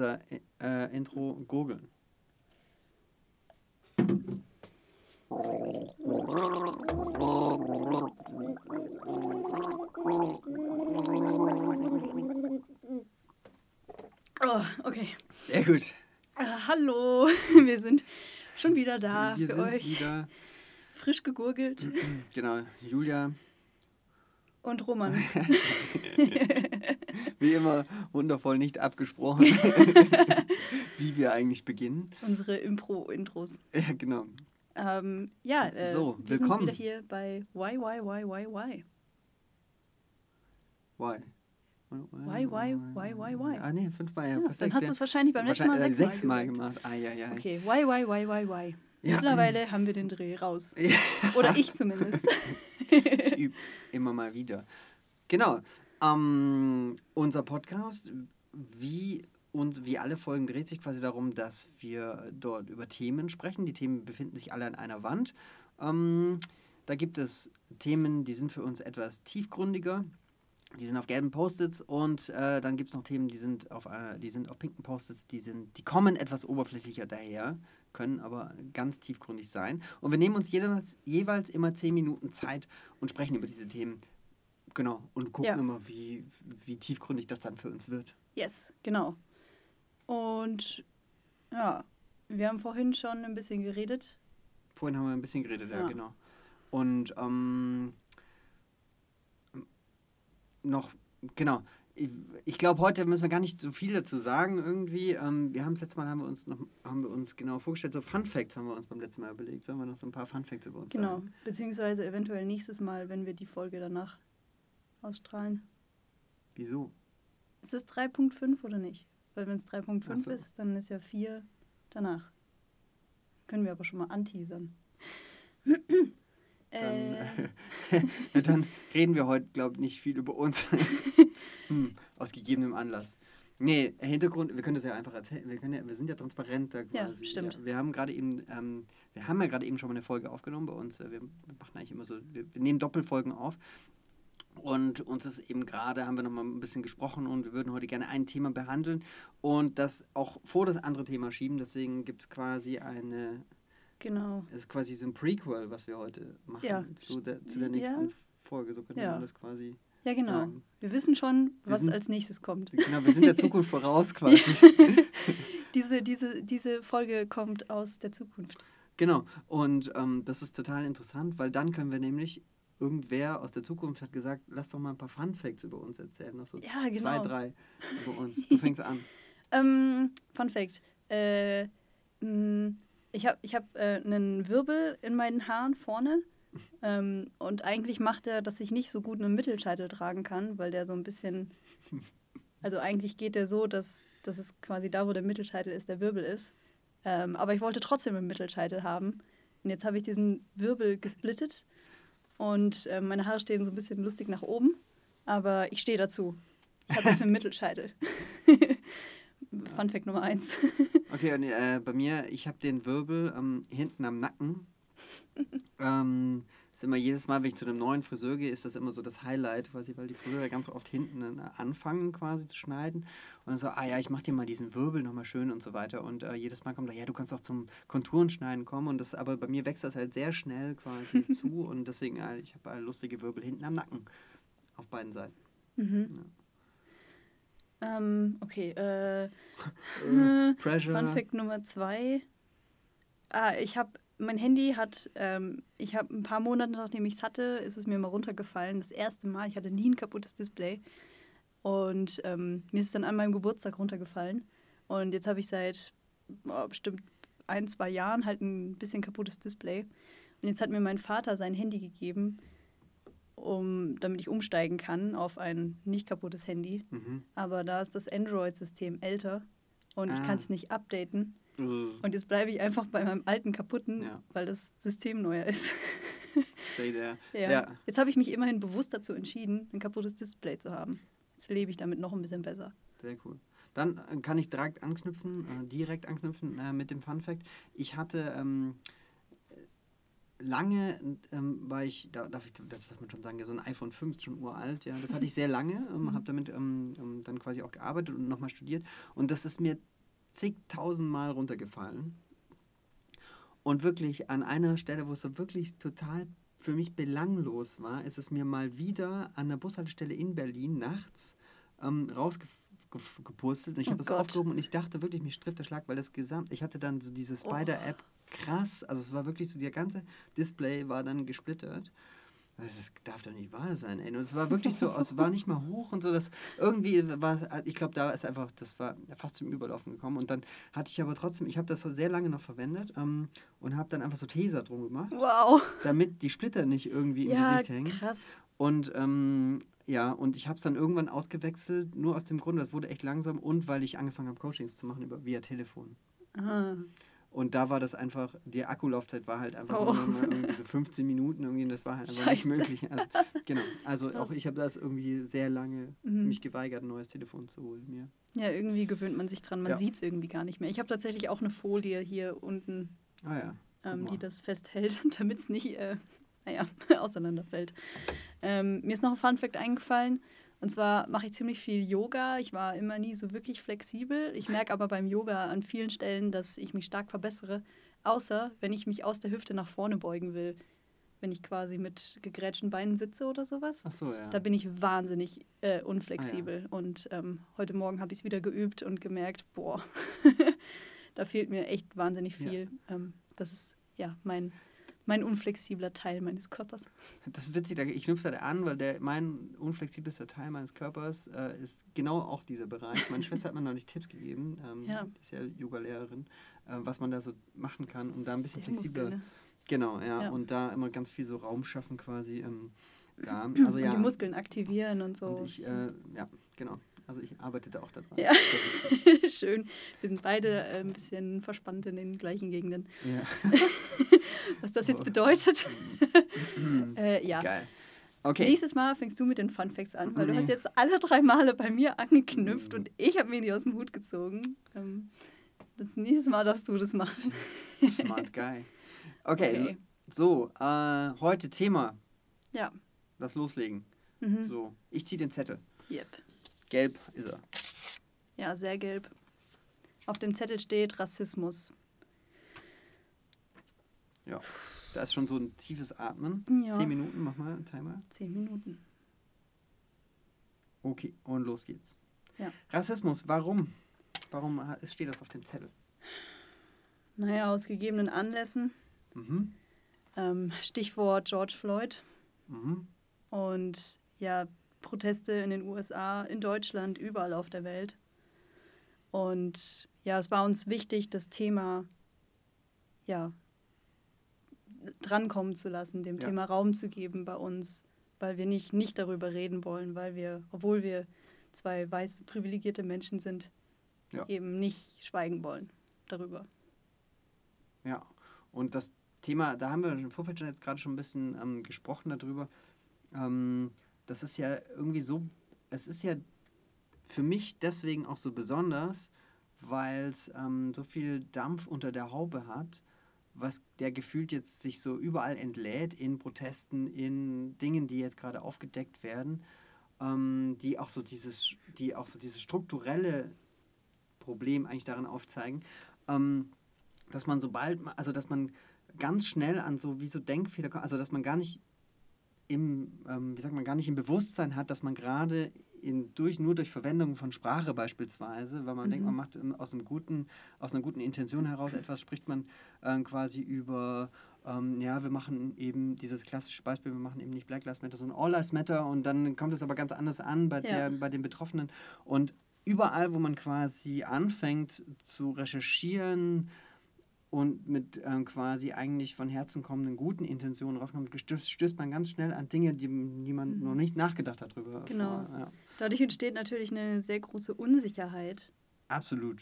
unser äh, Intro gurgeln. Oh, okay. Sehr gut. Äh, hallo, wir sind schon wieder da Wir für euch. wieder. Frisch gegurgelt. Genau, Julia, Und Roman. wie immer wundervoll nicht abgesprochen, wie wir eigentlich beginnen. Unsere Impro-Intros. Ja, genau. Ähm, ja, äh, So, wir willkommen. sind wieder hier bei Why, Why, Why, Why, Why. Why? Why, why, why, why, why? Ah, nee, fünfmal, ja, Ja, perfekt. dann hast du es wahrscheinlich beim letzten Mal äh, sechsmal gemacht. Ah, ja, ja. Okay, Why, Why, Why, Why, Why. Ja. Mittlerweile haben wir den Dreh raus. Oder ich zumindest. ich übe immer mal wieder. Genau. Ähm, unser Podcast, wie, und wie alle Folgen, dreht sich quasi darum, dass wir dort über Themen sprechen. Die Themen befinden sich alle an einer Wand. Ähm, da gibt es Themen, die sind für uns etwas tiefgründiger. Die sind auf gelben Post-its und äh, dann gibt es noch Themen, die sind auf, äh, die sind auf pinken Post-its, die, die kommen etwas oberflächlicher daher, können aber ganz tiefgründig sein. Und wir nehmen uns jeweils, jeweils immer zehn Minuten Zeit und sprechen über diese Themen. Genau. Und gucken Ja. immer, wie, wie tiefgründig das dann für uns wird. Yes, genau. Und ja, wir haben vorhin schon ein bisschen geredet. Vorhin haben wir ein bisschen geredet, ja, Ja. genau. Und ähm, noch, genau. Ich, glaube, heute müssen wir gar nicht so viel dazu sagen irgendwie. Ähm, wir haben das letzte Mal haben wir uns noch haben wir uns genau vorgestellt. So Fun Facts haben wir uns beim letzten Mal überlegt. Sollen wir noch so ein paar Fun Facts über uns Genau. sagen? Beziehungsweise eventuell nächstes Mal, wenn wir die Folge danach ausstrahlen. Wieso? Ist es 3.5 oder nicht? Weil wenn es Ach 3.5 so. ist, dann ist ja 4 danach. Können wir aber schon mal anteasern. Dann, äh, ja, dann reden wir heute, glaube ich, nicht viel über uns. hm, aus gegebenem Anlass. Nee, Hintergrund, wir können das ja einfach erzählen. Wir, können ja, wir sind ja transparent da Ja, quasi. stimmt. wir haben gerade eben, ähm, wir haben ja gerade eben schon mal eine Folge aufgenommen bei uns. Wir, wir machen eigentlich immer so, wir, wir nehmen Doppelfolgen auf. Und uns ist eben gerade, haben wir noch mal ein bisschen gesprochen und wir würden heute gerne ein Thema behandeln und das auch vor das andere Thema schieben. Deswegen gibt es quasi eine, genau. es ist quasi so ein Prequel, was wir heute machen. Ja. So der, zu der Ja. nächsten Folge. So können Ja. wir alles quasi. Ja, genau. sagen. Wir wissen schon, was sind- als nächstes kommt. Genau, wir sind der Zukunft voraus quasi. Diese, diese, diese Folge kommt aus der Zukunft. genau. Und ähm, das ist total interessant, weil dann können wir nämlich, irgendwer aus der Zukunft hat gesagt, lass doch mal ein paar Fun Facts über uns erzählen. Noch so Ja, genau. zwei, drei über uns. Du fängst an. Ähm, Fun Fact. Äh, ich habe ich hab, äh, einen Wirbel in meinen Haaren vorne. Ähm, und eigentlich macht er, dass ich nicht so gut einen Mittelscheitel tragen kann, weil der so ein bisschen. Also eigentlich geht der so, dass, dass es quasi da, wo der Mittelscheitel ist, der Wirbel ist. Ähm, aber ich wollte trotzdem einen Mittelscheitel haben. Und jetzt habe ich diesen Wirbel gesplittet. Und äh, meine Haare stehen so ein bisschen lustig nach oben. Aber ich stehe dazu. Ich habe jetzt einen Mittelscheitel. Fun Fact Nummer eins. Okay, und, äh, bei mir, ich habe den Wirbel ähm, hinten am Nacken. ähm, ist immer jedes Mal, wenn ich zu einem neuen Friseur gehe, ist das immer so das Highlight, quasi, weil die Friseure ganz oft hinten äh, anfangen quasi zu schneiden. Und dann so, ah ja, ich mache dir mal diesen Wirbel nochmal schön und so weiter. Und äh, jedes Mal kommt da, ja, du kannst auch zum Konturenschneiden kommen. Und das, aber bei mir wächst das halt sehr schnell quasi zu. Und deswegen, äh, ich habe äh, lustige Wirbel hinten am Nacken. Auf beiden Seiten. Mhm. Ähm, okay, äh, Äh, Pressure. Fun Fact Nummer zwei. Ah, ich habe, mein Handy hat, ähm, ich habe ein paar Monate nachdem ich es hatte, ist es mir mal runtergefallen. Das erste Mal. Ich hatte nie ein kaputtes Display. Und ähm, mir ist es dann an meinem Geburtstag runtergefallen. Und jetzt habe ich seit oh, bestimmt ein, zwei Jahren halt ein bisschen kaputtes Display. Und jetzt hat mir mein Vater sein Handy gegeben, um, damit ich umsteigen kann auf ein nicht kaputtes Handy. Mhm. Aber da ist das Android-System älter und ich Ah. kann es nicht updaten. Äh, Und jetzt bleibe ich einfach bei meinem alten kaputten, Ja. weil das System neuer ist. stay there. ja. Ja. Jetzt habe ich mich immerhin bewusst dazu entschieden, ein kaputtes Display zu haben. Jetzt lebe ich damit noch ein bisschen besser. Sehr cool. Dann äh, kann ich direkt anknüpfen, äh, direkt anknüpfen äh, mit dem Fun Fact. Ich hatte, ähm, lange ähm, war ich, da darf ich, das darf man schon sagen, ja, so ein iPhone 5 ist schon uralt, ja. Das hatte ich sehr lange, ähm, habe damit ähm, ähm, dann quasi auch gearbeitet und nochmal studiert. Und das ist mir zigtausend Mal runtergefallen. Und wirklich an einer Stelle, wo es so wirklich total für mich belanglos war, ist es mir mal wieder an der Bushaltestelle in Berlin nachts ähm, rausgepustelt. Und ich Oh habe Gott. aufgehoben und ich dachte wirklich, mich trifft der Schlag, weil das Gesamt, ich hatte dann so diese Spider-App krass, also es war wirklich so, der ganze Display war dann gesplittert. Das darf doch nicht wahr sein, ey. Und es war wirklich so, es war nicht mal hoch und so. Das irgendwie war, ich glaube, da ist einfach, das war fast zum Überlaufen gekommen. Und dann hatte ich aber trotzdem, ich habe das so sehr lange noch verwendet ähm, und habe dann einfach so Taser drum gemacht, Wow. damit die Splitter nicht irgendwie im Ja, Gesicht hängen. krass. Und ähm, ja, und ich habe es dann irgendwann ausgewechselt, nur aus dem Grund, das wurde echt langsam und weil ich angefangen habe, Coachings zu machen über via Telefon. Ah. Und da war das einfach, die Akkulaufzeit war halt einfach Oh. nur mal irgendwie so 15 Minuten irgendwie, und das war halt einfach nicht Scheiße. möglich. Also, genau, also auch ich habe das irgendwie sehr lange Mhm. mich geweigert, ein neues Telefon zu holen mir. Ja, irgendwie gewöhnt man sich dran. Man Ja. sieht es irgendwie gar nicht mehr. Ich habe tatsächlich auch eine Folie hier unten, Ah ja. ähm, die das festhält, damit es nicht, äh, naja, auseinanderfällt. Ähm, mir ist noch ein Fun-Fact eingefallen. Und zwar mache ich ziemlich viel Yoga. Ich war immer nie so wirklich flexibel. Ich merke aber beim Yoga an vielen Stellen, dass ich mich stark verbessere. Außer wenn ich mich aus der Hüfte nach vorne beugen will. Wenn ich quasi mit gegrätschten Beinen sitze oder sowas. Ach so, ja. Da bin ich wahnsinnig äh, unflexibel. Und ähm, heute Morgen habe ich es wieder geübt und gemerkt, boah, da fehlt mir echt wahnsinnig Ja. viel. Ähm, das ist ja mein, mein unflexibler Teil meines Körpers. Das ist witzig, da- ich knüpfe da an, weil der, mein unflexibelster Teil meines Körpers äh, ist genau auch dieser Bereich. Meine Schwester hat mir neulich Tipps gegeben, ähm, Ja. die ist ja Yoga-Lehrerin, äh, was man da so machen kann, um da ein bisschen flexibler Muskel, ne? Genau, ja, Ja. Und da immer ganz viel so Raum schaffen quasi. Ähm, da. Also Und ja. die Muskeln aktivieren und so. Und ich, äh, ja, genau. Also ich arbeite da auch daran. Ja. Schön. Wir sind beide äh, ein bisschen verspannt in den gleichen Gegenden. ja. Was das jetzt Oh. bedeutet. äh, ja. Geil. Okay. Nächstes Mal fängst du mit den Fun Facts an, weil du Nee. hast jetzt alle drei Male bei mir angeknüpft Mhm. und ich habe mir die aus dem Hut gezogen. Ähm, das nächste Mal, dass du das machst. Smart Guy. Okay, Okay. so, äh, heute Thema. Ja. Lass loslegen. Mhm. So, ich ziehe den Zettel. Yep. Gelb ist er. Ja, sehr gelb. Auf dem Zettel steht Rassismus. Ja. Da ist schon so ein tiefes Atmen. Ja. Zehn Minuten, mach mal einen Timer. Zehn Minuten. Okay, und los geht's. Ja. Rassismus, warum? Warum steht das auf dem Zettel? Naja, aus gegebenen Anlässen. Mhm. Ähm, Stichwort George Floyd. Mhm. Und ja, Proteste in den USA, in Deutschland, überall auf der Welt. Und ja, es war uns wichtig, das Thema ja, drankommen zu lassen, dem Ja. Thema Raum zu geben bei uns, weil wir nicht, nicht darüber reden wollen, weil wir, obwohl wir zwei weiße, privilegierte Menschen sind, Ja. eben nicht schweigen wollen darüber. Ja, und das Thema, da haben wir im Vorfeld schon jetzt gerade schon ein bisschen ähm, gesprochen darüber. Ähm, das ist ja irgendwie so, es ist ja für mich deswegen auch so besonders, weil es ähm, so viel Dampf unter der Haube hat, was der gefühlt jetzt sich so überall entlädt in Protesten, in Dingen, die jetzt gerade aufgedeckt werden, ähm, die auch so dieses, die auch so dieses strukturelle Problem eigentlich darin aufzeigen. Ähm, dass man sobald, also dass man ganz schnell an so wie so Denkfehler kommt, also dass man gar nicht im, ähm, wie sagt man, gar nicht im Bewusstsein hat, dass man gerade in, durch, nur durch Verwendung von Sprache beispielsweise, weil man denkt, man macht ähm, aus, einem guten, aus einer guten Intention heraus etwas, spricht man ähm, quasi über, ähm, ja, wir machen eben dieses klassische Beispiel, wir machen eben nicht Black Lives Matter, sondern All Lives Matter und dann kommt es aber ganz anders an bei, Ja. der, bei den Betroffenen und überall, wo man quasi anfängt zu recherchieren, und mit ähm, quasi eigentlich von Herzen kommenden guten Intentionen rauskommt, stößt, stößt man ganz schnell an Dinge, die, die man Mhm. noch nicht nachgedacht hat drüber. Genau. Vor, ja. Dadurch entsteht natürlich eine sehr große Unsicherheit Absolut.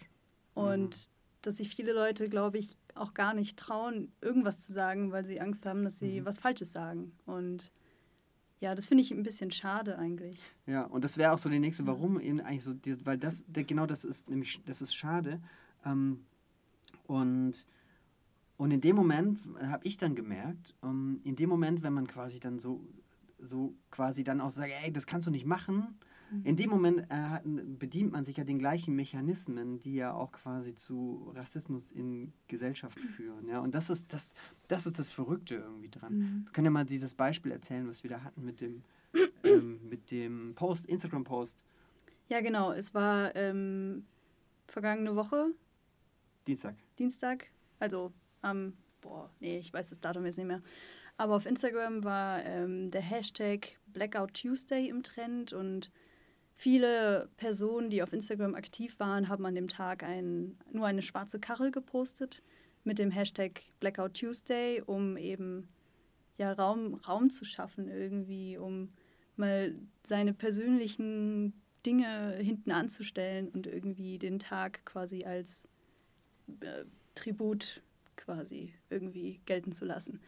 Und dass sich viele Leute, glaube ich, auch gar nicht trauen, irgendwas zu sagen, weil sie Angst haben, dass sie Mhm. was Falsches sagen. Und ja, das finde ich ein bisschen schade eigentlich. Ja, und das wäre auch so die nächste, warum eben eigentlich so, weil das, genau das ist nämlich, das ist schade. Ähm, und Und in dem Moment habe ich dann gemerkt, um, in dem Moment, wenn man quasi dann so, so quasi dann auch sagt, ey, das kannst du nicht machen, mhm. In dem Moment äh, bedient man sich ja den gleichen Mechanismen, die ja auch quasi zu Rassismus in Gesellschaft mhm. führen. Ja? Und das ist das, das ist das Verrückte irgendwie dran. Mhm. Wir können ja mal dieses Beispiel erzählen, was wir da hatten mit dem, ähm, mit dem Post, Instagram-Post. Ja, genau. Es war ähm, vergangene Woche. Dienstag. Dienstag. Also am, ähm, boah, nee, ich weiß das Datum jetzt nicht mehr. Aber auf Instagram war ähm, der Hashtag Blackout Tuesday im Trend und viele Personen, die auf Instagram aktiv waren, haben an dem Tag ein, nur eine schwarze Karre gepostet mit dem Hashtag Blackout Tuesday, um eben ja, Raum, Raum zu schaffen irgendwie, um mal seine persönlichen Dinge hinten anzustellen und irgendwie den Tag quasi als äh, Tribut quasi irgendwie gelten zu lassen.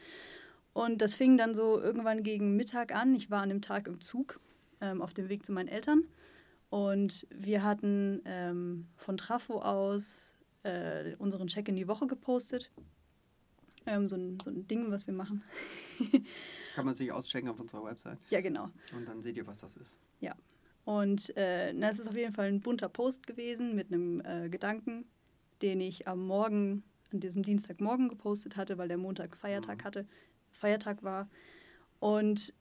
Und das fing dann so irgendwann gegen Mittag an. Ich war an dem Tag im Zug ähm, auf dem Weg zu meinen Eltern. Und wir hatten ähm, von Trafo aus äh, unseren Check in die Woche gepostet. Ähm, so, ein, so ein Ding, was wir machen. Kann man sich auschecken auf unserer Website. Ja, genau. Und dann seht ihr, was das ist. Ja. Und äh, na, es ist auf jeden Fall ein bunter Post gewesen mit einem äh, Gedanken, den ich am Morgen an diesem Dienstagmorgen gepostet hatte, weil der Montag Feiertag mhm. hatte, Feiertag war. Und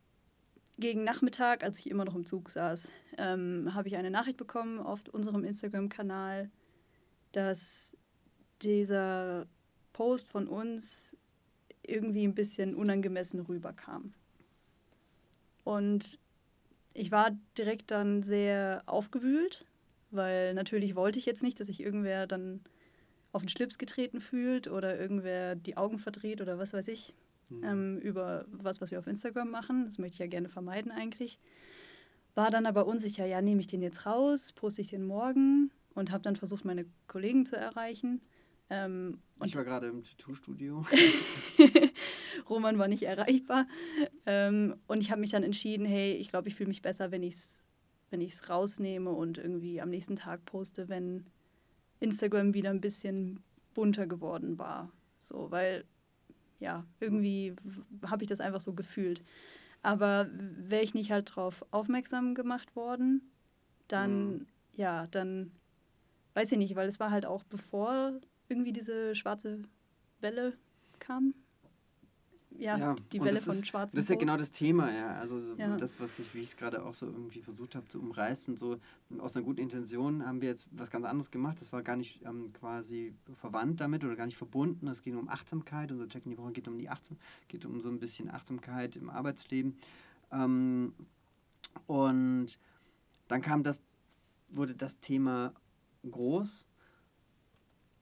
gegen Nachmittag, als ich immer noch im Zug saß, ähm, habe ich eine Nachricht bekommen auf unserem Instagram-Kanal, dass dieser Post von uns irgendwie ein bisschen unangemessen rüberkam. Und ich war direkt dann sehr aufgewühlt, weil natürlich wollte ich jetzt nicht, dass sich irgendwer dann auf den Schlips getreten fühlt oder irgendwer die Augen verdreht oder was weiß ich mhm. ähm, über was, was wir auf Instagram machen. Das möchte ich ja gerne vermeiden eigentlich. War dann aber unsicher, ja, nehme ich den jetzt raus, poste ich den morgen und habe dann versucht, meine Kollegen zu erreichen. Ähm, ich war gerade im Tattoo-Studio. Roman war nicht erreichbar. Ähm, und ich habe mich dann entschieden, hey, ich glaube, ich fühle mich besser, wenn ich es wenn rausnehme und irgendwie am nächsten Tag poste, wenn Instagram wieder ein bisschen bunter geworden war. So, weil ja, irgendwie habe ich das einfach so gefühlt. Aber wäre ich nicht halt darauf aufmerksam gemacht worden, dann, mhm. ja, dann weiß ich nicht, weil es war halt auch bevor irgendwie diese schwarze Welle kam ja, ja, die Welle von schwarzen Das ist ja genau das Thema, ja. Also so ja. das, was ich, wie ich es gerade auch so irgendwie versucht habe zu umreißen, so aus einer guten Intention haben wir jetzt was ganz anderes gemacht. Das war gar nicht ähm, quasi verwandt damit oder gar nicht verbunden. Es ging um Achtsamkeit. Unser Check in die Woche geht um die Achtsamkeit, geht um so ein bisschen Achtsamkeit im Arbeitsleben. Ähm, und dann kam das, wurde das Thema groß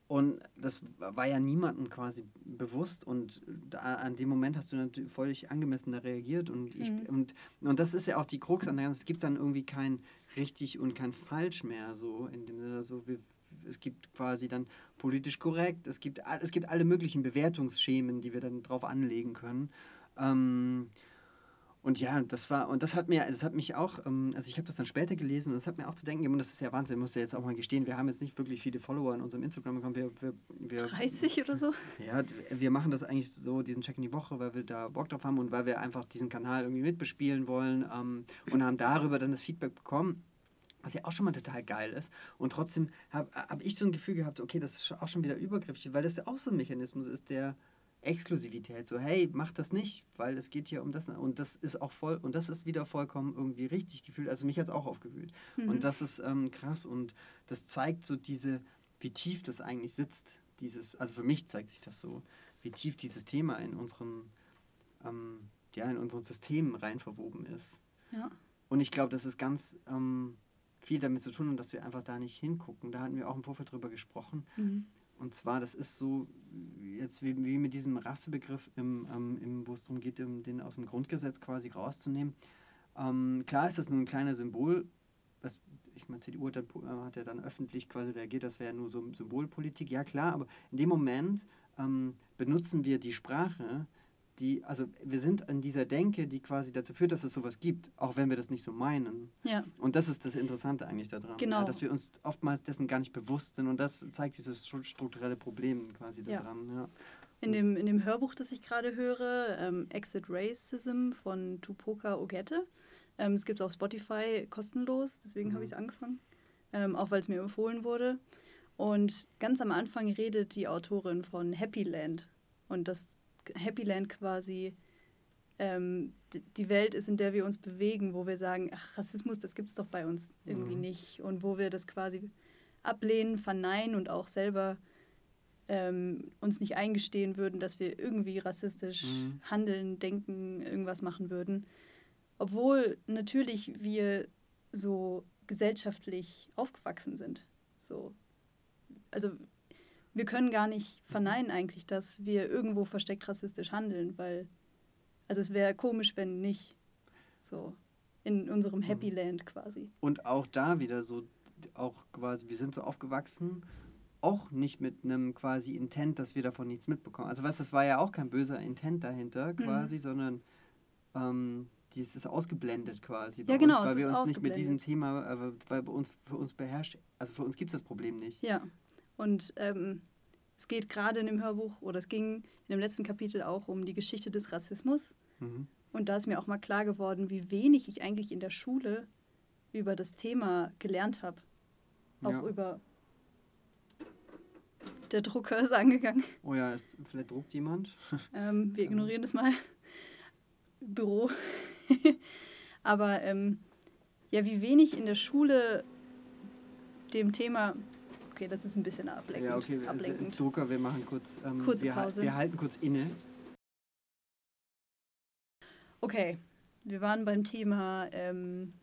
und das war ja niemandem quasi bewusst. Und an dem Moment hast du natürlich völlig angemessen da reagiert. Und, ich, mhm. und, und das ist ja auch die Krux an der ganzen, es gibt dann irgendwie kein richtig und kein falsch mehr so in dem Sinne, so wir, es gibt quasi dann politisch korrekt, es gibt, es gibt alle möglichen Bewertungsschemen, die wir dann drauf anlegen können. Ähm, und ja, das war, und das hat mir, das hat mich auch, ähm, also ich habe das dann später gelesen und das hat mir auch zu denken gegeben, und das ist ja Wahnsinn, muss ja jetzt auch mal gestehen, wir haben jetzt nicht wirklich viele Follower in unserem Instagram bekommen. Wir, wir, wir, 30 oder so? Ja, wir machen das eigentlich so, diesen Check in die Woche, weil wir da Bock drauf haben und weil wir einfach diesen Kanal irgendwie mitbespielen wollen ähm, und haben darüber dann das Feedback bekommen was ja auch schon mal total geil ist. Und trotzdem habe hab ich so ein Gefühl gehabt, okay, das ist auch schon wieder übergriffig, weil das ja auch so ein Mechanismus ist, der Exklusivität. So, hey, mach das nicht, weil es geht hier um das. Und das ist auch voll, und das ist wieder vollkommen irgendwie richtig gefühlt. Also mich hat es auch aufgewühlt. Mhm. Und das ist ähm, krass und das zeigt so diese, wie tief das eigentlich sitzt. Dieses, also für mich zeigt sich das so, wie tief dieses Thema in unseren, ähm, ja, in unseren Systemen rein verwoben ist. Ja. Und ich glaube, das ist ganz ähm, viel damit zu tun, dass wir einfach da nicht hingucken. Da hatten wir auch im Vorfeld drüber gesprochen. Mhm. Und zwar, das ist so, jetzt wie, wie mit diesem Rassebegriff, im, ähm, im, wo es darum geht, den aus dem Grundgesetz quasi rauszunehmen. Ähm, klar ist das nur ein kleiner Symbol. Was, ich meine, CDU hat, dann, äh, hat ja dann öffentlich quasi reagiert, das wäre nur so Symbolpolitik. Ja, klar, aber in dem Moment ähm, benutzen wir die Sprache die, also wir sind in dieser Denke, die quasi dazu führt, dass es sowas gibt, auch wenn wir das nicht so meinen. Ja. Und das ist das Interessante eigentlich daran, genau. ja, dass wir uns oftmals dessen gar nicht bewusst sind und das zeigt dieses strukturelle Problem quasi daran. Ja. ja. In dem, in dem Hörbuch, das ich gerade höre, ähm, Exit Racism von Tupoka Ogette. Ähm, es gibt es auf Spotify kostenlos, deswegen mhm. habe ich es angefangen. Ähm, auch weil es mir empfohlen wurde. Und ganz am Anfang redet die Autorin von Happy Land. Und dass Happy Land quasi ähm, die Welt ist, in der wir uns bewegen, wo wir sagen, ach, Rassismus, das gibt es doch bei uns irgendwie mhm. nicht. Und wo wir das quasi ablehnen, verneinen und auch selber ähm, uns nicht eingestehen würden, dass wir irgendwie rassistisch mhm. handeln, denken, irgendwas machen würden. Obwohl natürlich wir so gesellschaftlich aufgewachsen sind. So. Also wir können gar nicht verneinen eigentlich, dass wir irgendwo versteckt rassistisch handeln, weil also es wäre komisch, wenn nicht. So in unserem Happy mhm. Land quasi. Und auch da wieder so, auch quasi, wir sind so aufgewachsen auch nicht mit einem quasi Intent, dass wir davon nichts mitbekommen. Also was, das war ja auch kein böser Intent dahinter mhm. quasi, mhm. sondern ähm, dieses ist ausgeblendet quasi. ja, genau, uns, weil wir uns nicht mit diesem Thema, äh, weil bei uns für uns beherrscht, also für uns gibt es das Problem nicht. Ja. Und ähm, es geht gerade in dem Hörbuch, oder es ging in dem letzten Kapitel auch um die Geschichte des Rassismus. Mhm. Und da ist mir auch mal klar geworden, wie wenig ich eigentlich in der Schule über das Thema gelernt habe. Auch ja. über der Drucker ist angegangen. Oh ja, ist, vielleicht druckt jemand. Ähm, wir ignorieren das mal. Büro. Aber ähm, ja, wie wenig in der Schule dem Thema. Okay, das ist ein bisschen ablenkend. Ja, okay, ablenkend. Drucker, wir machen kurz. Ähm, Kurze wir, Pause. Wir halten kurz inne. Okay, wir waren beim Thema ähm,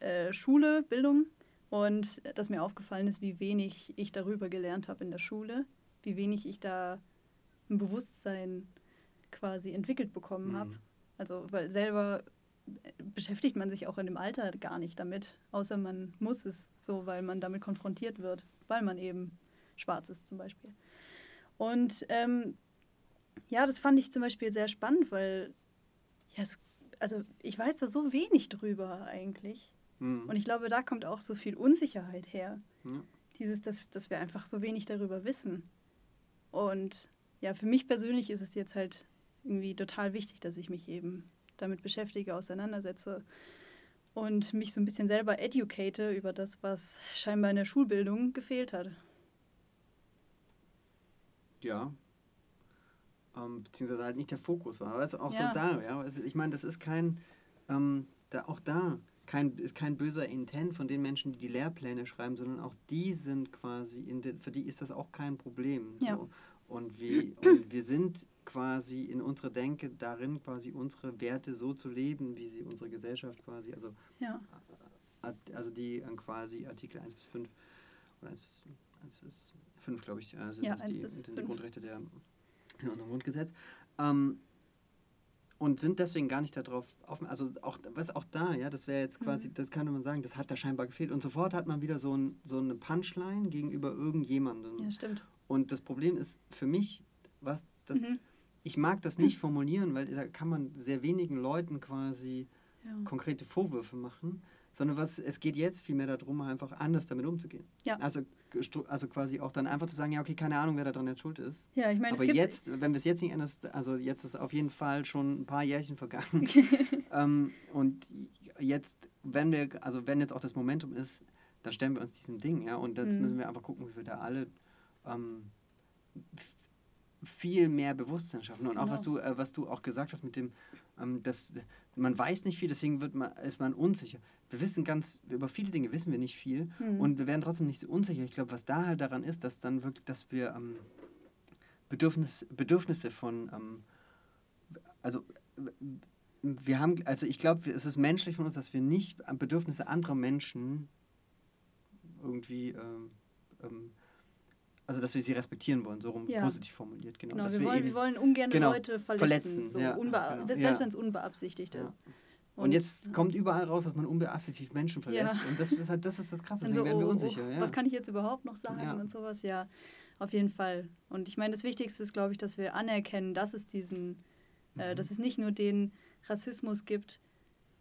äh, Schule, Bildung. Und dass mir aufgefallen ist, wie wenig ich darüber gelernt habe in der Schule, wie wenig ich da ein Bewusstsein quasi entwickelt bekommen habe. Mhm. Also, weil selber beschäftigt man sich auch in dem Alter gar nicht damit, außer man muss es so, weil man damit konfrontiert wird, weil man eben schwarz ist zum Beispiel. Und ähm, ja, das fand ich zum Beispiel sehr spannend, weil ja, es, also ich weiß da so wenig drüber eigentlich. Mhm. Und ich glaube, da kommt auch so viel Unsicherheit her. Ja. Dieses, dass, dass wir einfach so wenig darüber wissen. Und ja, für mich persönlich ist es jetzt halt irgendwie total wichtig, dass ich mich eben damit beschäftige, auseinandersetze und mich so ein bisschen selber educate über das, was scheinbar in der Schulbildung gefehlt hat. Ja. Ähm, beziehungsweise halt nicht der Fokus war. Aber es ist auch ja. so da, ja. Ich meine, das ist kein, ähm, da, auch da kein, ist kein böser Intent von den Menschen, die die Lehrpläne schreiben, sondern auch die sind quasi, de, für die ist das auch kein Problem. So. Und, wir, und wir sind quasi in unserer Denke darin, quasi unsere Werte so zu leben, wie sie unsere Gesellschaft quasi, also, ja. also die quasi Artikel 1 bis 5 oder 1 bis, 1 bis 5, glaube ich, sind ja, das die, sind die Grundrechte der, in unserem Grundgesetz. Ähm, und sind deswegen gar nicht darauf auf, also auch was auch da, ja, das wäre jetzt quasi, mhm. das könnte man sagen, das hat da scheinbar gefehlt und sofort hat man wieder so, ein, so eine Punchline gegenüber irgendjemandem. Ja, stimmt. Und das Problem ist für mich, was das, mhm. ich mag das nicht formulieren, weil da kann man sehr wenigen Leuten quasi ja. konkrete Vorwürfe machen sondern was, es geht jetzt vielmehr darum, einfach anders damit umzugehen. Ja. Also, also quasi auch dann einfach zu sagen, ja, okay, keine Ahnung, wer daran jetzt schuld ist. Ja, ich meine, Aber jetzt, wenn wir es jetzt nicht ändern, also jetzt ist auf jeden Fall schon ein paar Jährchen vergangen. ähm, und jetzt, wenn wir, also wenn jetzt auch das Momentum ist, dann stellen wir uns diesem Ding, ja, und jetzt mhm. müssen wir einfach gucken, wie wir da alle ähm, viel mehr Bewusstsein schaffen. Und genau. auch was du, äh, was du auch gesagt hast mit dem, ähm, dass man weiß nicht viel, deswegen wird man, ist man unsicher wir wissen ganz, über viele Dinge wissen wir nicht viel mhm. und wir werden trotzdem nicht so unsicher. Ich glaube, was da halt daran ist, dass dann wirklich, dass wir ähm, Bedürfnis, Bedürfnisse von, ähm, also wir haben, also ich glaube, es ist menschlich von uns, dass wir nicht Bedürfnisse anderer Menschen irgendwie, ähm, ähm, also dass wir sie respektieren wollen, so rum ja. positiv formuliert. Genau, genau wir, wir, wollen, wir wollen ungern genau, Leute verletzen, verletzen so ja, genau, selbst wenn es unbeabsichtigt ist. Und, und, jetzt kommt überall raus, dass man unbeabsichtigt Menschen verletzt. Und das ist halt, das ist das Krasse, deswegen so, werden wir oh, unsicher. Oh, ja. Was kann ich jetzt überhaupt noch sagen und sowas? Ja, auf jeden Fall. Und ich meine, das Wichtigste ist, glaube ich, dass wir anerkennen, dass es diesen, äh, mhm. äh, dass es nicht nur den Rassismus gibt,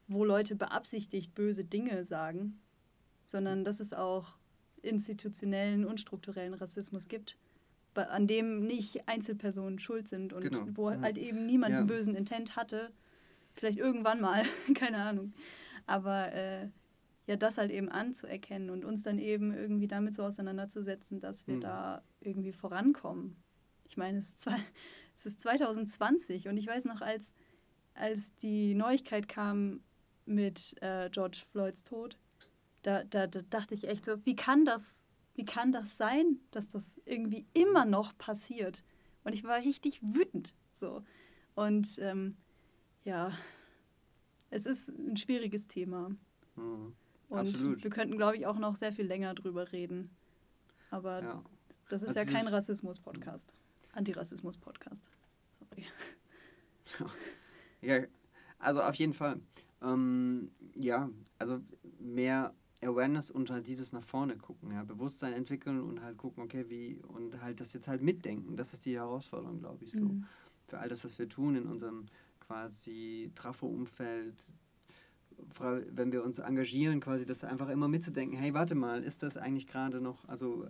wo Leute beabsichtigt böse Dinge sagen, sondern dass es auch institutionellen und strukturellen Rassismus gibt, an dem nicht Einzelpersonen schuld sind und Genau, wo ja. halt eben niemand Ja. einen bösen Intent hatte. Vielleicht irgendwann mal, keine Ahnung. Aber äh, ja, das halt eben anzuerkennen und uns dann eben irgendwie damit so auseinanderzusetzen, dass wir Mhm. da irgendwie vorankommen. Ich meine, es ist, zwei, es ist 2020 und ich weiß noch, als, als die Neuigkeit kam mit äh, George Floyds Tod, da, da, da dachte ich echt so, wie kann das, wie kann das sein, dass das irgendwie immer noch passiert? Und ich war richtig wütend. So. Und ähm, ja, es ist ein schwieriges Thema. Mhm. Und Absolut. wir könnten, glaube ich, auch noch sehr viel länger drüber reden. Aber Ja. das ist Also ja kein Rassismus-Podcast. Antirassismus-Podcast. Sorry. Ja, also auf jeden Fall. Ähm, ja, also mehr Awareness und halt dieses nach vorne gucken, ja, Bewusstsein entwickeln und halt gucken, okay, wie, und halt das jetzt halt mitdenken. Das ist die Herausforderung, glaube ich, so. Mhm. Für all das, was wir tun in unserem quasi Trafo-Umfeld, wenn wir uns engagieren, quasi das einfach immer mitzudenken, hey, warte mal, ist das eigentlich gerade noch, also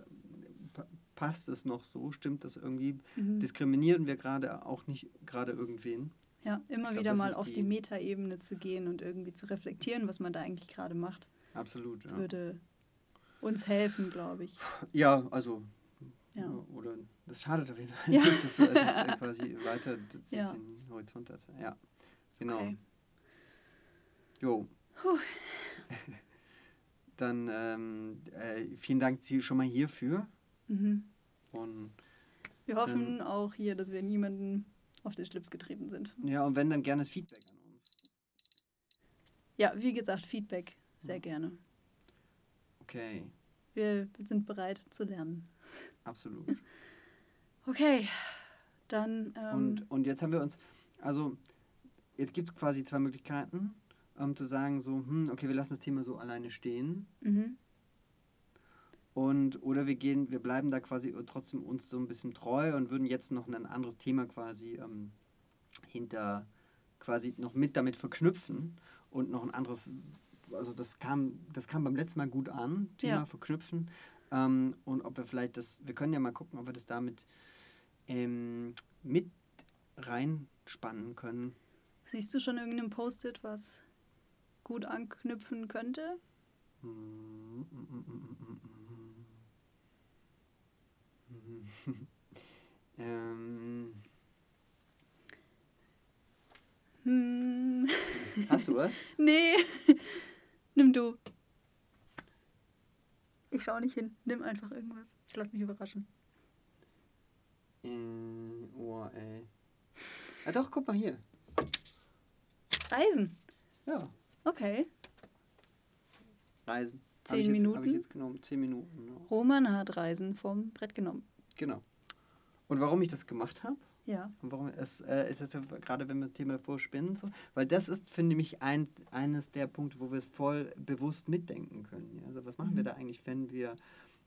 pa- passt es noch so, stimmt das irgendwie, Mhm. diskriminieren wir gerade auch nicht gerade irgendwen? Ja, immer glaub, wieder mal auf die- die Metaebene zu gehen und irgendwie zu reflektieren, was man da eigentlich gerade macht. Absolut, Das ja. würde uns helfen, glaube ich. Ja, also, Ja. oder das schadet auf jeden Fall Ja. nicht, dass das äh, quasi weiter das, Ja. den Horizont hat. Ja, genau. Okay. Jo. Dann ähm, äh, vielen Dank Sie schon mal hierfür. Mhm. Und Wir hoffen auch hier, dass wir niemanden auf den Schlips getreten sind. ja, und wenn dann gerne Feedback an uns. Ja, wie gesagt, Feedback sehr gerne. Okay, Wir sind bereit zu lernen. absolut. Okay, dann. Ähm, und, und jetzt haben wir uns, also jetzt gibt es quasi zwei Möglichkeiten, ähm, zu sagen so, hm, okay, wir lassen das Thema so alleine stehen. mhm. Und oder wir gehen, wir bleiben da quasi trotzdem uns so ein bisschen treu und würden jetzt noch ein anderes Thema quasi ähm, hinter quasi noch mit damit verknüpfen und noch ein anderes, also das kam, das kam beim letzten Mal gut an, Thema Ja. verknüpfen. Ähm, und ob wir vielleicht das, wir können ja mal gucken, ob wir das damit ähm, mit reinspannen können. Siehst du schon irgendein Post-it, was gut anknüpfen könnte? Ähm, Hm. hast du was? Nee. Nimm du. Ich schau nicht hin. Nimm einfach irgendwas. Ich lass mich überraschen. Äh, oh, ey. Ah, doch, guck mal hier. Reisen. Ja, Okay. Reisen. Zehn ich jetzt, Hab ich Minuten? jetzt genommen, zehn Minuten. Roman hat Reisen vom Brett genommen. Genau. Und warum ich das gemacht habe? Ja. Und warum es äh, ist das ja gerade wenn wir das Thema davor spinnen, so, weil das ist, finde ich, ein, eines der Punkte, wo wir es voll bewusst mitdenken können. Ja? Also was machen wir Mhm. da eigentlich, wenn wir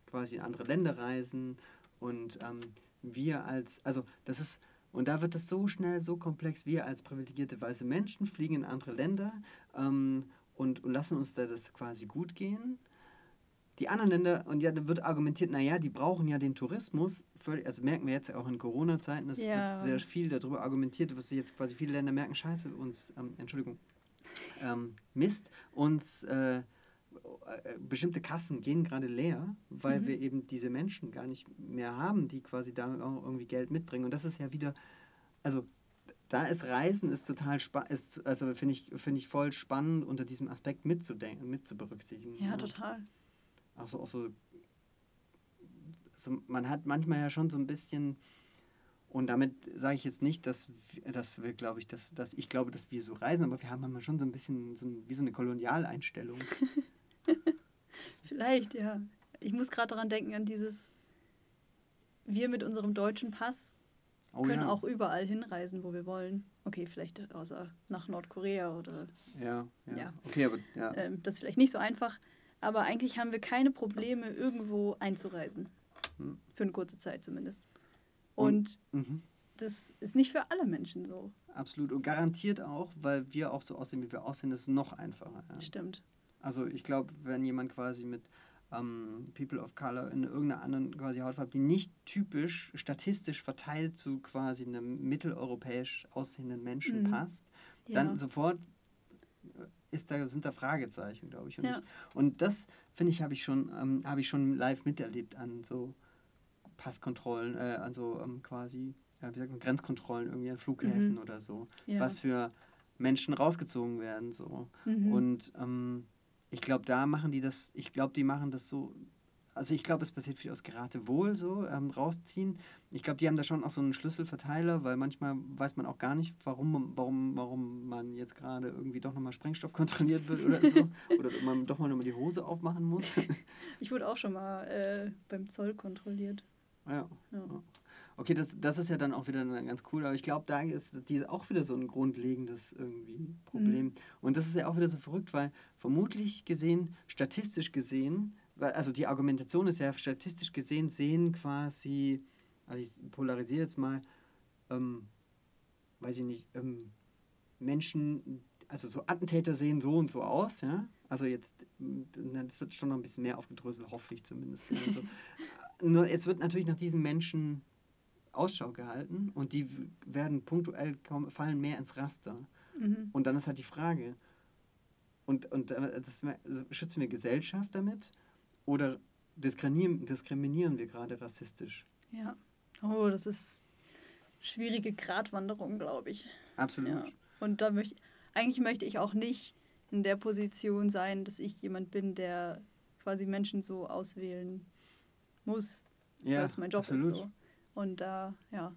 quasi in andere Länder reisen und ähm, wir als, also das ist, und da wird es so schnell, so komplex, wir als privilegierte weiße Menschen fliegen in andere Länder ähm, und, und lassen uns da das quasi gut gehen. Die anderen Länder, und ja, da wird argumentiert, naja, die brauchen ja den Tourismus. Völlig, also merken wir jetzt auch in Corona-Zeiten, es Ja. wird sehr viel darüber argumentiert, was jetzt quasi viele Länder merken, scheiße, uns, ähm, Entschuldigung, ähm, Mist, uns äh, bestimmte Kassen gehen gerade leer, weil Mhm. wir eben diese Menschen gar nicht mehr haben, die quasi damit auch irgendwie Geld mitbringen. Und das ist ja wieder, also da ist Reisen ist total spannend, also finde ich, finde ich voll spannend unter diesem Aspekt mitzudenken, mitzuberücksichtigen. Ja, ne? total. Also auch so, also man hat manchmal ja schon so ein bisschen, und damit sage ich jetzt nicht, dass, wir- dass wir, glaube ich, dass, dass ich glaube, dass wir so reisen, aber wir haben manchmal schon so ein bisschen so ein, wie so eine Kolonialeinstellung. Vielleicht, ja. Ich muss gerade daran denken, an dieses, wir mit unserem deutschen Pass Oh können ja. auch überall hinreisen, wo wir wollen. Okay, vielleicht außer nach Nordkorea oder Ja, ja. Ja. Okay, aber ja. ähm, das ist vielleicht nicht so einfach. Aber eigentlich haben wir keine Probleme, irgendwo einzureisen. Hm. Für eine kurze Zeit zumindest. Und- Mhm. das ist nicht für alle Menschen so. Absolut. Und garantiert auch, weil wir auch so aussehen, wie wir aussehen, ist es noch einfacher. Ja. Stimmt. Also ich glaube, wenn jemand quasi mit ähm, People of Color in irgendeiner anderen quasi Hautfarbe, die nicht typisch statistisch verteilt zu quasi einem mitteleuropäisch aussehenden Menschen Mhm. passt, Ja. dann sofort ist da, sind da Fragezeichen, glaube ich. Und, Ja. ich, und das, finde ich, habe ich, schon, ähm, habe ich schon live miterlebt an so Passkontrollen, äh, an so ähm, quasi, ja, wie sagt man, Grenzkontrollen irgendwie an Flughäfen Mhm. oder so. ja. Was für Menschen rausgezogen werden. So. Mhm. Und ähm, ich glaube, da machen die das, ich glaube, die machen das so, also ich glaube, es passiert viel aus Geratewohl so, ähm, rausziehen. Ich glaube, die haben da schon auch so einen Schlüsselverteiler, weil manchmal weiß man auch gar nicht, warum, warum, warum man jetzt gerade irgendwie doch nochmal Sprengstoff kontrolliert wird oder so. oder man doch mal nochmal die Hose aufmachen muss. Ich wurde auch schon mal äh, beim Zoll kontrolliert. ja. Ja. Okay, das, das ist ja dann auch wieder ganz cool, aber ich glaube, da ist die auch wieder so ein grundlegendes irgendwie Problem. Und das ist ja auch wieder so verrückt, weil vermutlich gesehen, statistisch gesehen, also die Argumentation ist ja statistisch gesehen, sehen quasi, also ich polarisiere jetzt mal, ähm, weiß ich nicht, ähm, Menschen, also so Attentäter sehen so und so aus, ja. Also jetzt, das wird schon noch ein bisschen mehr aufgedröselt, hoffe ich zumindest. Also, nur jetzt wird natürlich nach diesen Menschen Ausschau gehalten und die werden punktuell kaum, fallen mehr ins Raster. Mhm. Und dann ist halt die Frage, und, und äh, das, also schützen wir Gesellschaft damit oder diskriminieren, diskriminieren wir gerade rassistisch? Ja. Oh, das ist schwierige Gratwanderung, glaube ich. Absolut. Ja. Und da möchte eigentlich möchte ich auch nicht in der Position sein, dass ich jemand bin, der quasi Menschen so auswählen muss, Ja, weil es mein Job absolut. ist so. Und da, ja.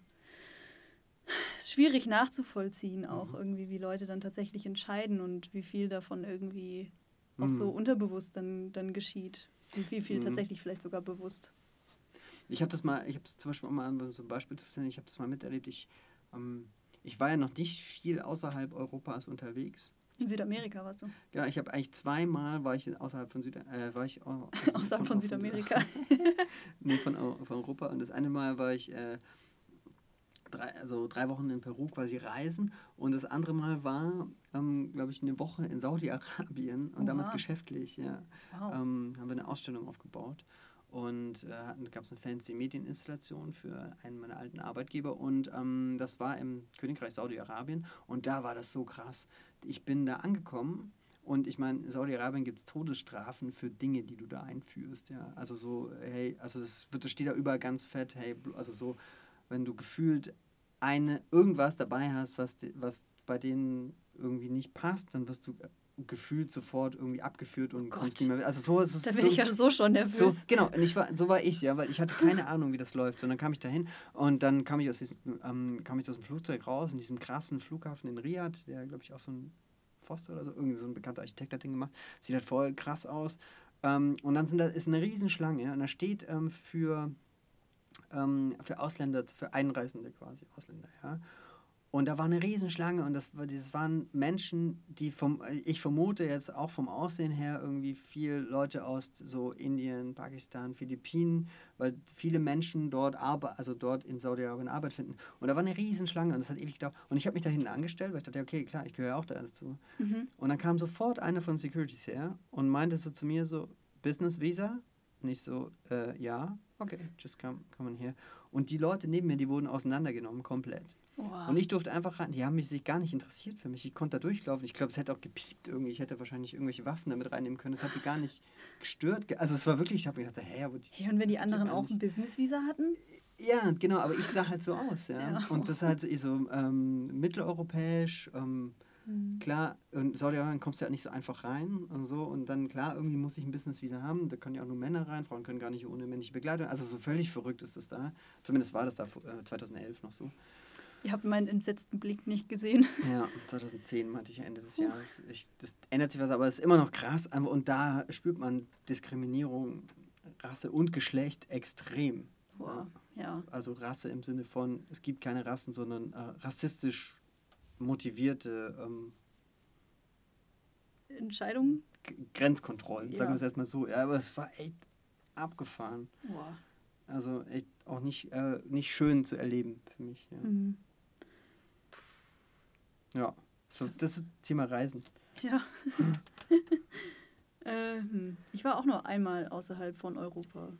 Ist schwierig nachzuvollziehen auch Mhm. irgendwie, wie Leute dann tatsächlich entscheiden und wie viel davon irgendwie auch so Mhm. unterbewusst dann, dann geschieht. Und wie viel Mhm. tatsächlich vielleicht sogar bewusst. Ich habe das mal, ich habe es zum Beispiel auch mal um so ein Beispiel zu erzählen, ich habe das mal miterlebt. Ich, ähm, ich war ja noch nicht viel außerhalb Europas unterwegs. In Südamerika warst du. Genau, ich habe eigentlich zweimal war ich außerhalb von Süd äh, war ich au- Außerhalb von Südamerika. nee, von, von Europa. Und das eine Mal war ich äh, drei, also drei Wochen in Peru quasi reisen. Und das andere Mal war, ähm, glaube ich, eine Woche in Saudi-Arabien und damals Oha. geschäftlich, ja. Wow. Ähm, haben wir eine Ausstellung aufgebaut. Und äh, gab es eine fancy Medieninstallation für einen meiner alten Arbeitgeber. Und ähm, das war im Königreich Saudi-Arabien. Und da war das so krass. Ich bin da angekommen. Und ich meine, in Saudi-Arabien gibt es Todesstrafen für Dinge, die du da einführst. Ja? Also so, hey, also das, wird, das steht da überall ganz fett, hey, also so, wenn du gefühlt eine, irgendwas dabei hast, was, was bei denen irgendwie nicht passt, dann wirst du äh, gefühlt sofort irgendwie abgeführt und Oh kommst nicht mehr. Also so ist es. da bin so, ich ja so schon so, nervös. genau, und ich war, so war ich, ja, weil ich hatte keine Ahnung, wie das läuft. Und dann kam ich dahin und dann kam ich aus diesem, ähm, kam ich aus dem Flugzeug raus, in diesem krassen Flughafen in Riyadh, der, glaube ich, auch so ein Foster oder so, irgendwie so ein bekannter Architekt hat den gemacht. Sieht halt voll krass aus. Ähm, und dann sind da, ist eine Riesenschlange und da steht ähm, für, ähm, für Ausländer, für Einreisende quasi, Ausländer, ja. Und da war eine Riesenschlange und das, das waren Menschen, die vom, ich vermute jetzt auch vom Aussehen her irgendwie viel Leute aus so Indien, Pakistan, Philippinen, weil viele Menschen dort Arbeit, also dort in Saudi-Arabien Arbeit finden. Und da war eine Riesenschlange und das hat ewig gedauert. Und ich habe mich da hinten angestellt, weil ich dachte, okay, klar, ich gehöre auch da dazu. Mhm. Und dann kam sofort einer von Securities her und meinte so zu mir so, Business Visa? Und ich so, äh, ja, okay, just come, come on here. Und die Leute neben mir, die wurden auseinandergenommen, komplett. Wow. Und ich durfte einfach rein. Die haben mich sich gar nicht interessiert für mich. Ich konnte da durchlaufen. Ich glaube, es hätte auch gepiept irgendwie. Ich hätte wahrscheinlich irgendwelche Waffen damit reinnehmen können. Das hat die gar nicht gestört. Ge- Also es war wirklich, ich habe mir gedacht, hey, aber die, Hey, und wenn die anderen auch ein Business-Visa hatten? Ja, genau, aber ich sah halt so aus, ja. Ja. Und das halt so, ich so ähm, mitteleuropäisch, ähm, Mhm. klar, in Saudi-Arabien kommst du ja nicht so einfach rein und so. Und dann, klar, irgendwie muss ich ein Business-Visa haben. Da können ja auch nur Männer rein. Frauen können gar nicht ohne männliche Begleitung. Also so völlig verrückt ist das da. Zumindest war das da äh, 2011 noch so. Ihr habt meinen entsetzten Blick nicht gesehen. Ja, 2010 meinte ich Ende des Jahres. Ich, das ändert sich was, aber es ist immer noch krass. Und da spürt man Diskriminierung, Rasse und Geschlecht extrem. Boah, ja. Also Rasse im Sinne von, es gibt keine Rassen, sondern äh, rassistisch motivierte ähm, Entscheidungen? G- Grenzkontrollen, sagen Ja. wir es erstmal so. Ja, aber es war echt abgefahren. Boah. Also echt auch nicht, äh, nicht schön zu erleben für mich. Ja, Mhm. ja. So, das ist Thema Reisen. Ja. Ähm, ich war auch nur einmal außerhalb von Europa.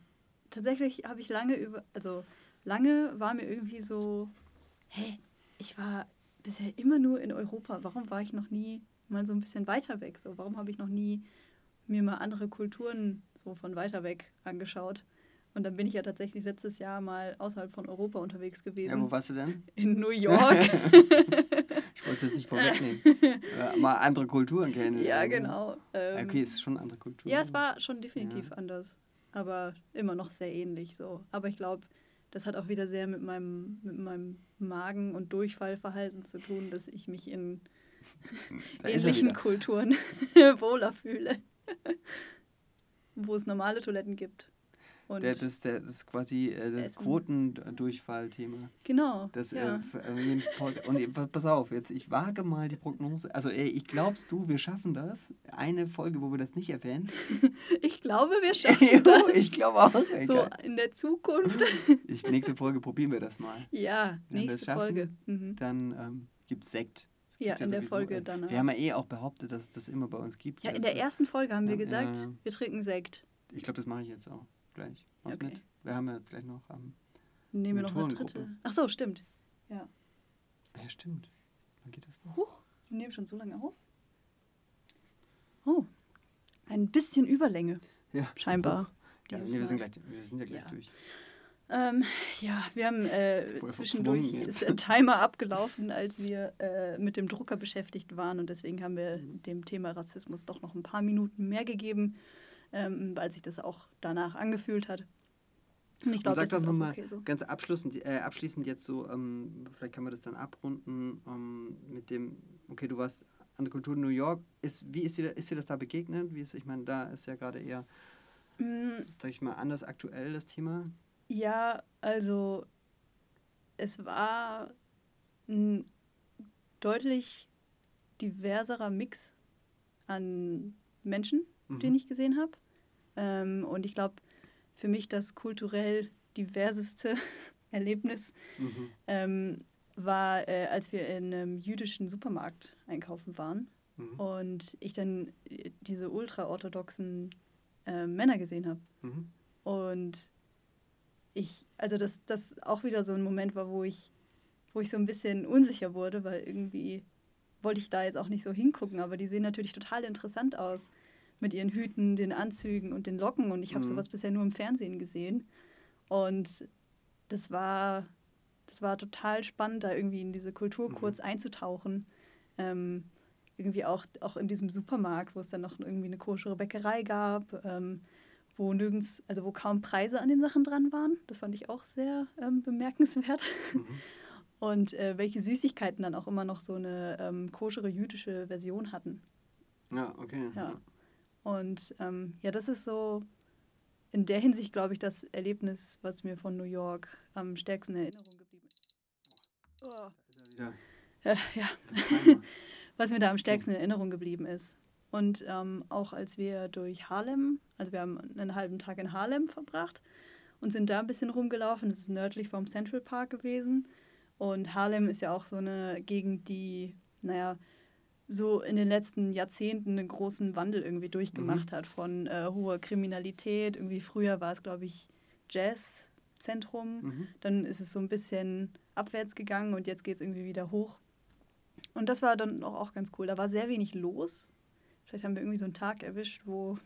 Tatsächlich habe ich lange über, also lange war mir irgendwie so, hä, ich war bisher immer nur in Europa. Warum war ich noch nie mal so ein bisschen weiter weg? So, warum habe ich noch nie mir mal andere Kulturen so von weiter weg angeschaut? Und dann bin ich ja tatsächlich letztes Jahr mal außerhalb von Europa unterwegs gewesen. Ja, wo warst du denn? In New York. ich wollte es nicht vorwegnehmen. mal andere Kulturen kennen. Ja, genau. Ähm, okay, es ist schon eine andere Kultur. Ja, es war schon definitiv ja. anders. Aber immer noch sehr ähnlich so. Aber ich glaube, das hat auch wieder sehr mit meinem, mit meinem Magen- und Durchfallverhalten zu tun, dass ich mich in ähnlichen Kulturen wohler fühle. Wo es normale Toiletten gibt. Und der, das, der, das ist quasi äh, das Quotendurchfall-Thema. Genau. Das, äh, ja. äh, und pass auf, jetzt ich wage mal die Prognose. Also ey, ich glaubst du, wir schaffen das? Eine Folge, wo wir das nicht erwähnen? ich glaube, wir schaffen das. ich glaube auch. Ey, so in der Zukunft. ich, nächste Folge probieren wir das mal. Ja, Wenn nächste schaffen, Folge. Mhm. Dann ähm, gibt es Sekt. Ja, in der Folge dann. Wir haben ja eh auch behauptet, dass es das immer bei uns gibt. Ja, in der ersten Folge haben wir gesagt, wir trinken Sekt. Ich glaube, das mache ich jetzt auch gleich. Was okay. mit? Wir haben ja jetzt gleich noch am. Ähm, Nehmen wir noch eine dritte. Ach so, stimmt. Ja. Ja, stimmt. Wann geht das los? Huch, wir nehmen schon so lange auf. Oh, ein bisschen Überlänge. Ja. Scheinbar. Ja, nee, wir, sind gleich, wir sind ja gleich ja. durch. Ähm, ja, wir haben äh, zwischendurch ist der Timer abgelaufen, als wir äh, mit dem Drucker beschäftigt waren und deswegen haben wir dem Thema Rassismus doch noch ein paar Minuten mehr gegeben ähm, weil sich das auch danach angefühlt hat. Und ich glaube, das ist nochmal okay so. ganz abschließend, äh, abschließend jetzt so, ähm, vielleicht kann man das dann abrunden ähm, mit dem, okay, du warst an der Kultur in New York. Ist, wie ist dir, ist dir das da begegnet? Wie ist, ich meine, da ist ja gerade eher, mm. sag ich mal, anders aktuell das Thema. Ja, also es war ein deutlich diverserer Mix an Menschen, mhm. den ich gesehen habe. Ähm, und ich glaube, für mich das kulturell diverseste Erlebnis mhm. ähm, war, äh, als wir in einem jüdischen Supermarkt einkaufen waren mhm. und ich dann äh, diese ultraorthodoxen äh, Männer gesehen habe. Mhm. Und ich, also das, das auch wieder so ein Moment war, wo ich, wo ich so ein bisschen unsicher wurde, weil irgendwie wollte ich da jetzt auch nicht so hingucken, aber die sehen natürlich total interessant aus mit ihren Hüten, den Anzügen und den Locken. Und ich habe mhm. sowas bisher nur im Fernsehen gesehen. Und das war, das war total spannend, da irgendwie in diese Kultur mhm. kurz einzutauchen. Ähm, irgendwie auch, auch in diesem Supermarkt, wo es dann noch irgendwie eine koschere Bäckerei gab, ähm, wo nirgends, also wo kaum Preise an den Sachen dran waren. Das fand ich auch sehr ähm, bemerkenswert. Mhm. Und äh, welche Süßigkeiten dann auch immer noch so eine ähm, koschere jüdische Version hatten. Ja, okay. Ja. Und ähm, ja, das ist so in der Hinsicht, glaube ich, das Erlebnis, was mir von New York am stärksten in Erinnerung geblieben ist. Oh. Äh, ja, was mir da am stärksten in Erinnerung geblieben ist. Und ähm, auch als wir durch Harlem, also wir haben einen halben Tag in Harlem verbracht und sind da ein bisschen rumgelaufen. Das ist nördlich vom Central Park gewesen. Und Harlem ist ja auch so eine Gegend, die, naja, so in den letzten Jahrzehnten einen großen Wandel irgendwie durchgemacht mhm. hat von äh, hoher Kriminalität. Irgendwie früher war es, glaube ich, Jazzzentrum. Mhm. Dann ist es so ein bisschen abwärts gegangen und jetzt geht es irgendwie wieder hoch. Und das war dann auch, auch ganz cool. Da war sehr wenig los. Vielleicht haben wir irgendwie so einen Tag erwischt, wo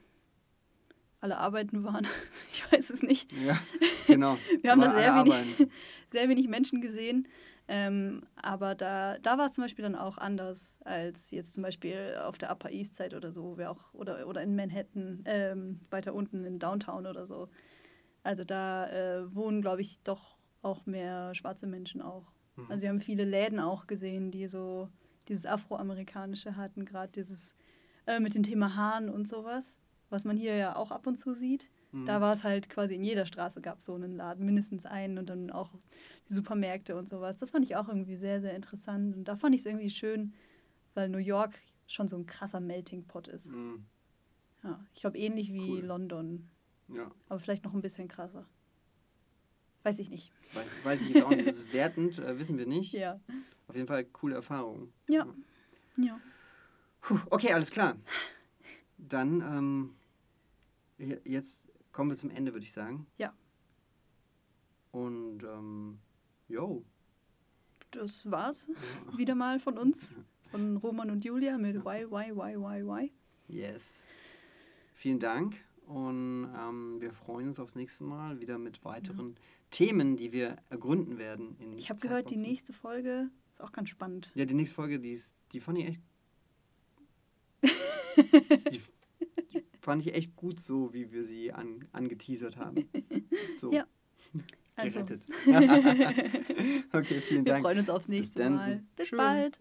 alle arbeiten waren. Ich weiß es nicht. Ja, genau. wir haben da sehr wenig, sehr wenig Menschen gesehen. Ähm, aber da, da war es zum Beispiel dann auch anders als jetzt zum Beispiel auf der Upper East Side oder so, auch, oder, oder in Manhattan, ähm, weiter unten in Downtown oder so. Also da äh, wohnen, glaube ich, doch auch mehr schwarze Menschen auch. Mhm. Also wir haben viele Läden auch gesehen, die so dieses Afroamerikanische hatten, gerade dieses äh, mit dem Thema Haaren und sowas, was man hier ja auch ab und zu sieht. Da mhm. war es halt quasi in jeder Straße gab es so einen Laden, mindestens einen und dann auch die Supermärkte und sowas. Das fand ich auch irgendwie sehr, sehr interessant. Und da fand ich es irgendwie schön, weil New York schon so ein krasser Melting Pot ist. Mhm. Ja, ich glaube ähnlich wie cool. London. Ja. Aber vielleicht noch ein bisschen krasser. Weiß ich nicht. Weiß, weiß ich jetzt auch nicht. Das ist wertend, äh, wissen wir nicht. Ja. Auf jeden Fall coole Erfahrung. Ja. Ja. Puh, okay, alles klar. Dann, ähm, je- jetzt kommen wir zum Ende, würde ich sagen. Ja. Und, ähm, jo. Das war's wieder mal von uns, von Roman und Julia mit Why, Why, Why, Why, Why. Yes. Vielen Dank und ähm, wir freuen uns aufs nächste Mal wieder mit weiteren Themen, die wir ergründen werden. Ich habe gehört, die nächste Folge ist auch ganz spannend. Ja, die nächste Folge, die, ist, die fand ich echt. die fand ich echt gut so, wie wir sie an, angeteasert haben. So. Ja. Also, Gerettet. okay, vielen wir Dank. freuen uns aufs nächste dann. Mal. Bis Tschö. bald.